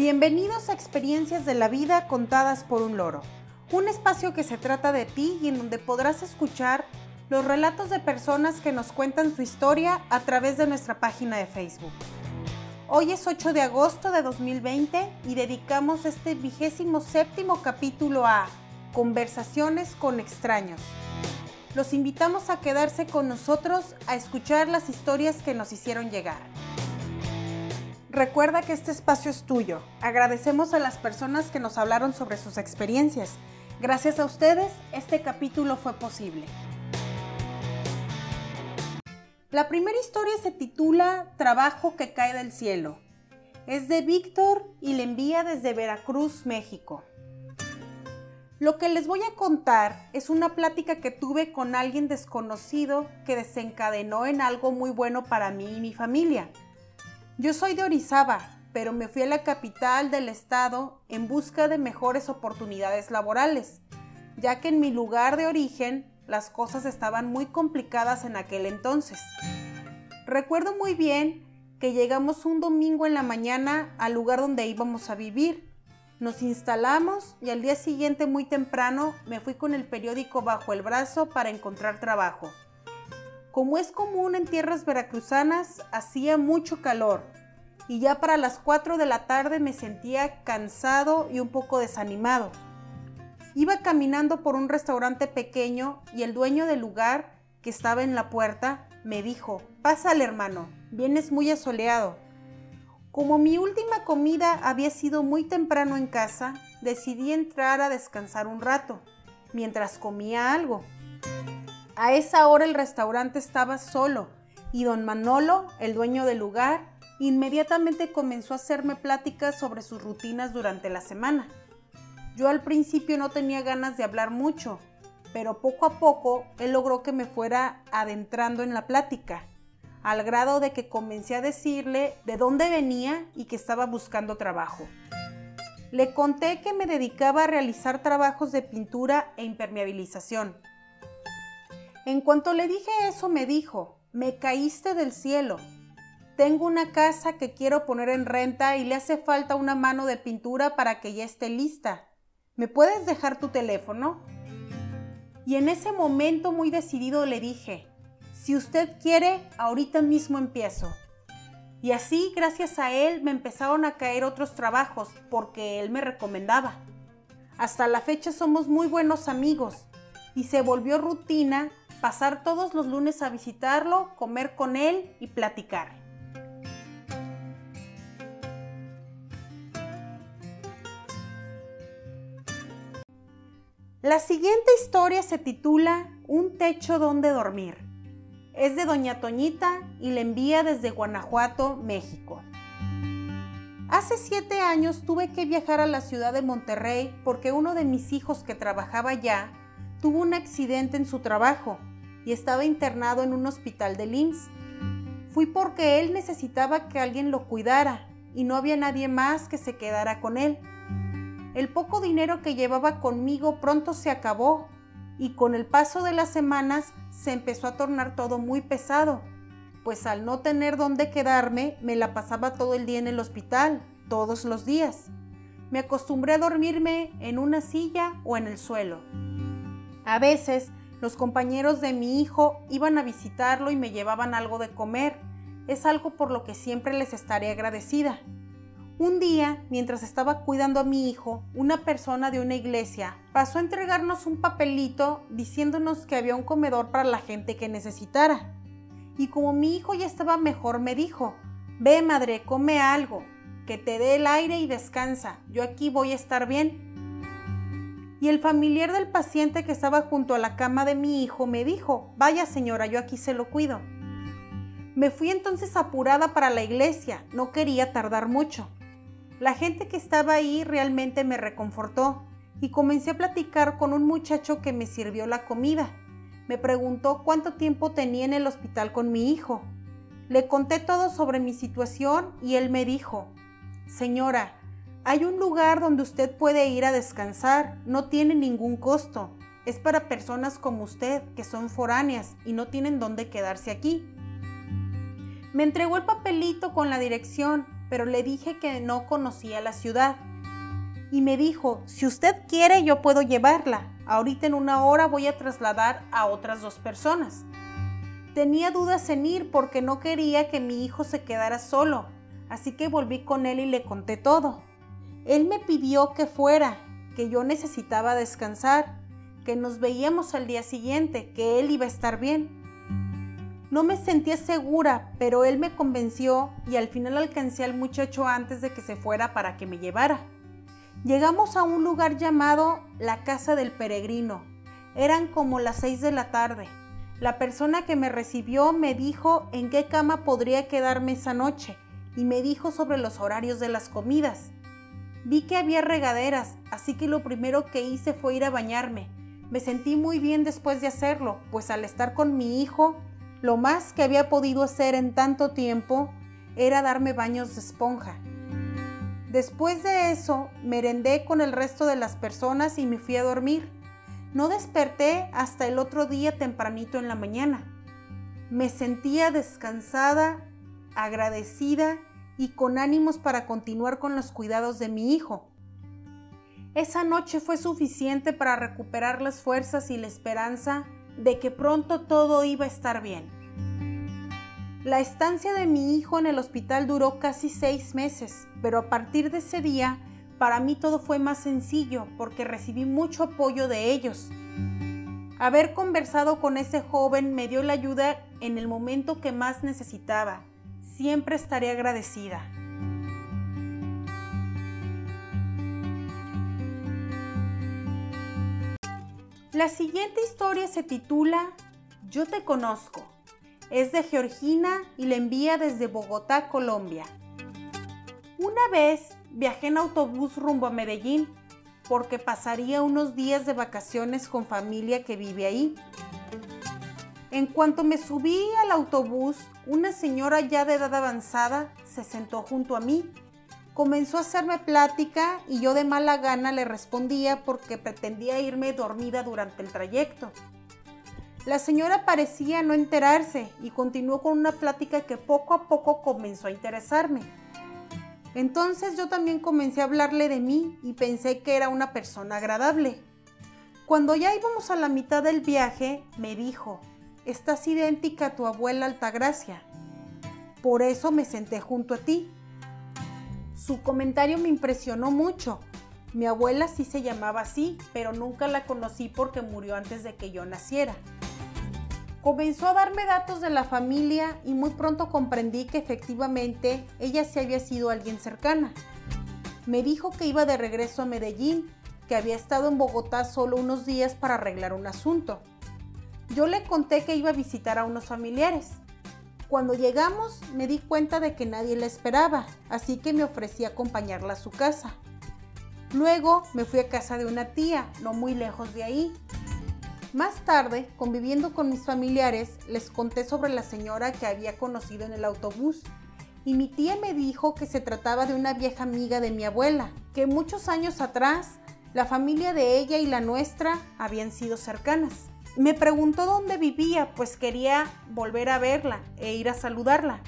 Bienvenidos a Experiencias de la Vida contadas por un loro, un espacio que se trata de ti y en donde podrás escuchar los relatos de personas que nos cuentan su historia a través de nuestra página de Facebook. Hoy es 8 de agosto de 2020 y dedicamos este vigésimo séptimo capítulo a Conversaciones con extraños. Los invitamos a quedarse con nosotros a escuchar las historias que nos hicieron llegar. Recuerda que este espacio es tuyo. Agradecemos a las personas que nos hablaron sobre sus experiencias. Gracias a ustedes, este capítulo fue posible. La primera historia se titula Trabajo que cae del cielo. Es de Víctor y le envía desde Veracruz, México. Lo que les voy a contar es una plática que tuve con alguien desconocido que desencadenó en algo muy bueno para mí y mi familia. Yo soy de Orizaba, pero me fui a la capital del estado en busca de mejores oportunidades laborales, ya que en mi lugar de origen las cosas estaban muy complicadas en aquel entonces. Recuerdo muy bien que llegamos un domingo en la mañana al lugar donde íbamos a vivir. Nos instalamos y al día siguiente muy temprano me fui con el periódico bajo el brazo para encontrar trabajo. Como es común en tierras veracruzanas, hacía mucho calor y ya para las 4 de la tarde me sentía cansado y un poco desanimado. Iba caminando por un restaurante pequeño y el dueño del lugar, que estaba en la puerta, me dijo, Pásale hermano, vienes muy asoleado. Como mi última comida había sido muy temprano en casa, decidí entrar a descansar un rato, mientras comía algo. A esa hora el restaurante estaba solo y don Manolo, el dueño del lugar, inmediatamente comenzó a hacerme pláticas sobre sus rutinas durante la semana. Yo al principio no tenía ganas de hablar mucho, pero poco a poco él logró que me fuera adentrando en la plática, al grado de que comencé a decirle de dónde venía y que estaba buscando trabajo. Le conté que me dedicaba a realizar trabajos de pintura e impermeabilización. En cuanto le dije eso me dijo, me caíste del cielo. Tengo una casa que quiero poner en renta y le hace falta una mano de pintura para que ya esté lista. ¿Me puedes dejar tu teléfono? Y en ese momento muy decidido le dije, si usted quiere, ahorita mismo empiezo. Y así, gracias a él, me empezaron a caer otros trabajos porque él me recomendaba. Hasta la fecha somos muy buenos amigos y se volvió rutina pasar todos los lunes a visitarlo, comer con él y platicar. La siguiente historia se titula Un techo donde dormir. Es de Doña Toñita y la envía desde Guanajuato, México. Hace siete años tuve que viajar a la ciudad de Monterrey porque uno de mis hijos que trabajaba allá tuvo un accidente en su trabajo y estaba internado en un hospital de LIMS. Fui porque él necesitaba que alguien lo cuidara y no había nadie más que se quedara con él. El poco dinero que llevaba conmigo pronto se acabó y con el paso de las semanas se empezó a tornar todo muy pesado, pues al no tener dónde quedarme me la pasaba todo el día en el hospital, todos los días. Me acostumbré a dormirme en una silla o en el suelo. A veces los compañeros de mi hijo iban a visitarlo y me llevaban algo de comer. Es algo por lo que siempre les estaré agradecida. Un día, mientras estaba cuidando a mi hijo, una persona de una iglesia pasó a entregarnos un papelito diciéndonos que había un comedor para la gente que necesitara. Y como mi hijo ya estaba mejor, me dijo, ve madre, come algo, que te dé el aire y descansa, yo aquí voy a estar bien. Y el familiar del paciente que estaba junto a la cama de mi hijo me dijo, vaya señora, yo aquí se lo cuido. Me fui entonces apurada para la iglesia, no quería tardar mucho. La gente que estaba ahí realmente me reconfortó y comencé a platicar con un muchacho que me sirvió la comida. Me preguntó cuánto tiempo tenía en el hospital con mi hijo. Le conté todo sobre mi situación y él me dijo, Señora, hay un lugar donde usted puede ir a descansar, no tiene ningún costo. Es para personas como usted, que son foráneas y no tienen dónde quedarse aquí. Me entregó el papelito con la dirección pero le dije que no conocía la ciudad. Y me dijo, si usted quiere yo puedo llevarla. Ahorita en una hora voy a trasladar a otras dos personas. Tenía dudas en ir porque no quería que mi hijo se quedara solo, así que volví con él y le conté todo. Él me pidió que fuera, que yo necesitaba descansar, que nos veíamos al día siguiente, que él iba a estar bien. No me sentía segura, pero él me convenció y al final alcancé al muchacho antes de que se fuera para que me llevara. Llegamos a un lugar llamado la Casa del Peregrino. Eran como las seis de la tarde. La persona que me recibió me dijo en qué cama podría quedarme esa noche y me dijo sobre los horarios de las comidas. Vi que había regaderas, así que lo primero que hice fue ir a bañarme. Me sentí muy bien después de hacerlo, pues al estar con mi hijo, lo más que había podido hacer en tanto tiempo era darme baños de esponja. Después de eso, merendé con el resto de las personas y me fui a dormir. No desperté hasta el otro día tempranito en la mañana. Me sentía descansada, agradecida y con ánimos para continuar con los cuidados de mi hijo. Esa noche fue suficiente para recuperar las fuerzas y la esperanza de que pronto todo iba a estar bien. La estancia de mi hijo en el hospital duró casi seis meses, pero a partir de ese día para mí todo fue más sencillo porque recibí mucho apoyo de ellos. Haber conversado con ese joven me dio la ayuda en el momento que más necesitaba. Siempre estaré agradecida. La siguiente historia se titula Yo te conozco. Es de Georgina y la envía desde Bogotá, Colombia. Una vez viajé en autobús rumbo a Medellín porque pasaría unos días de vacaciones con familia que vive ahí. En cuanto me subí al autobús, una señora ya de edad avanzada se sentó junto a mí. Comenzó a hacerme plática y yo de mala gana le respondía porque pretendía irme dormida durante el trayecto. La señora parecía no enterarse y continuó con una plática que poco a poco comenzó a interesarme. Entonces yo también comencé a hablarle de mí y pensé que era una persona agradable. Cuando ya íbamos a la mitad del viaje, me dijo, estás idéntica a tu abuela Altagracia. Por eso me senté junto a ti. Su comentario me impresionó mucho. Mi abuela sí se llamaba así, pero nunca la conocí porque murió antes de que yo naciera. Comenzó a darme datos de la familia y muy pronto comprendí que efectivamente ella sí había sido alguien cercana. Me dijo que iba de regreso a Medellín, que había estado en Bogotá solo unos días para arreglar un asunto. Yo le conté que iba a visitar a unos familiares. Cuando llegamos me di cuenta de que nadie la esperaba, así que me ofrecí a acompañarla a su casa. Luego me fui a casa de una tía, no muy lejos de ahí, más tarde, conviviendo con mis familiares, les conté sobre la señora que había conocido en el autobús y mi tía me dijo que se trataba de una vieja amiga de mi abuela, que muchos años atrás la familia de ella y la nuestra habían sido cercanas. Me preguntó dónde vivía, pues quería volver a verla e ir a saludarla.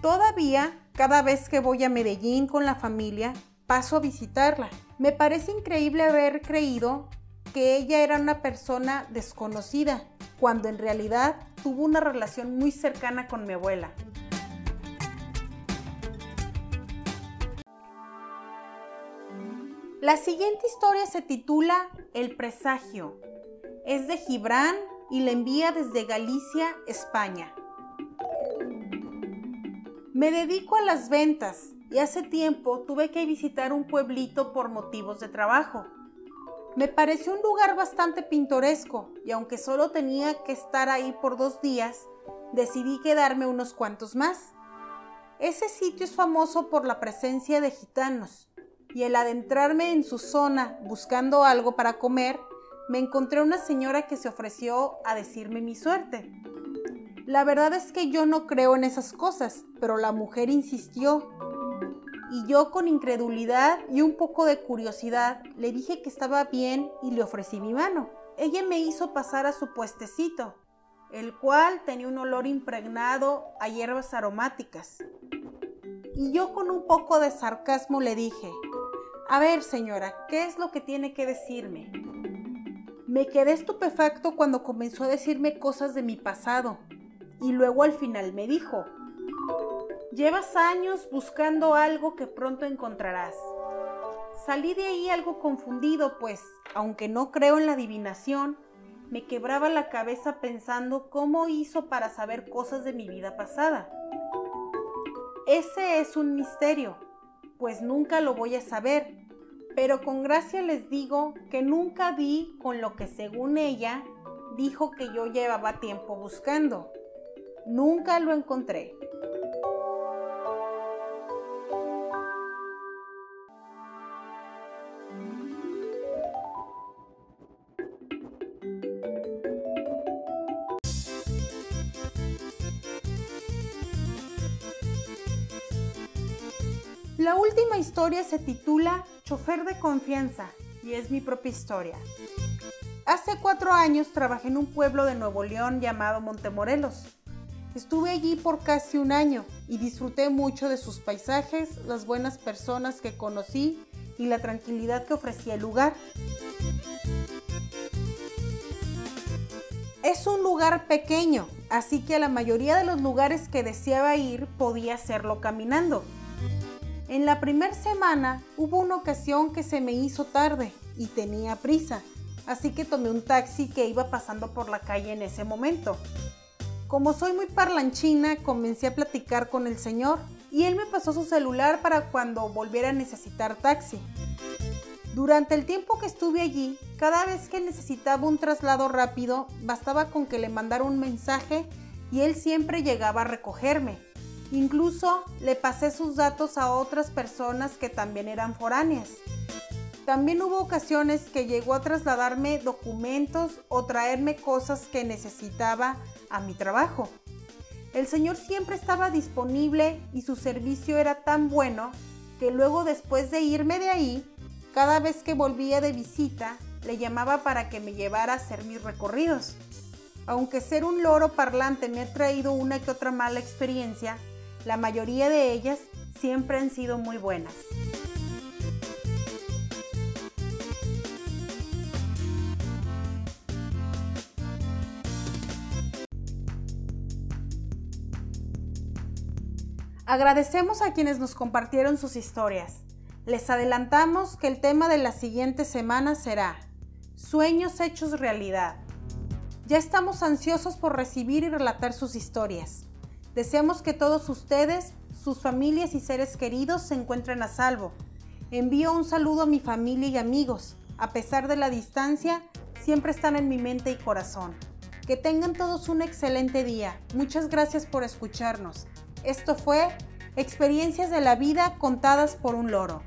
Todavía, cada vez que voy a Medellín con la familia, paso a visitarla. Me parece increíble haber creído que ella era una persona desconocida, cuando en realidad tuvo una relación muy cercana con mi abuela. La siguiente historia se titula El presagio. Es de Gibran y la envía desde Galicia, España. Me dedico a las ventas y hace tiempo tuve que visitar un pueblito por motivos de trabajo. Me pareció un lugar bastante pintoresco y aunque solo tenía que estar ahí por dos días, decidí quedarme unos cuantos más. Ese sitio es famoso por la presencia de gitanos y el adentrarme en su zona buscando algo para comer, me encontré una señora que se ofreció a decirme mi suerte. La verdad es que yo no creo en esas cosas, pero la mujer insistió y yo con incredulidad y un poco de curiosidad le dije que estaba bien y le ofrecí mi mano. Ella me hizo pasar a su puestecito, el cual tenía un olor impregnado a hierbas aromáticas. y yo con un poco de sarcasmo le dije, a ver señora, ¿qué es lo que tiene que decirme? Me quedé estupefacto cuando comenzó a decirme cosas de mi pasado y luego al final me dijo, llevas años buscando algo que pronto encontrarás. Salí de ahí algo confundido, pues, aunque no creo en la adivinación, me quebraba la cabeza pensando cómo hizo para saber cosas de mi vida pasada. Ese es un misterio, pues nunca lo voy a saber, pero con gracia les digo que nunca di con lo que según ella dijo que yo llevaba tiempo buscando. Nunca lo encontré. La última historia se titula Chofer de confianza y es mi propia historia. Hace cuatro años trabajé en un pueblo de Nuevo León llamado Montemorelos. Estuve allí por casi un año y disfruté mucho de sus paisajes, las buenas personas que conocí y la tranquilidad que ofrecía el lugar. Es un lugar pequeño, así que a la mayoría de los lugares que deseaba ir podía hacerlo caminando. En la primera semana hubo una ocasión que se me hizo tarde y tenía prisa, así que tomé un taxi que iba pasando por la calle en ese momento. Como soy muy parlanchina, comencé a platicar con el señor y él me pasó su celular para cuando volviera a necesitar taxi. Durante el tiempo que estuve allí, cada vez que necesitaba un traslado rápido, bastaba con que le mandara un mensaje y él siempre llegaba a recogerme. Incluso le pasé sus datos a otras personas que también eran foráneas. También hubo ocasiones que llegó a trasladarme documentos o traerme cosas que necesitaba a mi trabajo. El señor siempre estaba disponible y su servicio era tan bueno que luego después de irme de ahí, cada vez que volvía de visita, le llamaba para que me llevara a hacer mis recorridos. Aunque ser un loro parlante me ha traído una que otra mala experiencia, la mayoría de ellas siempre han sido muy buenas. Agradecemos a quienes nos compartieron sus historias. Les adelantamos que el tema de la siguiente semana será Sueños hechos realidad. Ya estamos ansiosos por recibir y relatar sus historias. Deseamos que todos ustedes, sus familias y seres queridos se encuentren a salvo. Envío un saludo a mi familia y amigos. A pesar de la distancia, siempre están en mi mente y corazón. Que tengan todos un excelente día. Muchas gracias por escucharnos. Esto fue Experiencias de la vida contadas por un loro.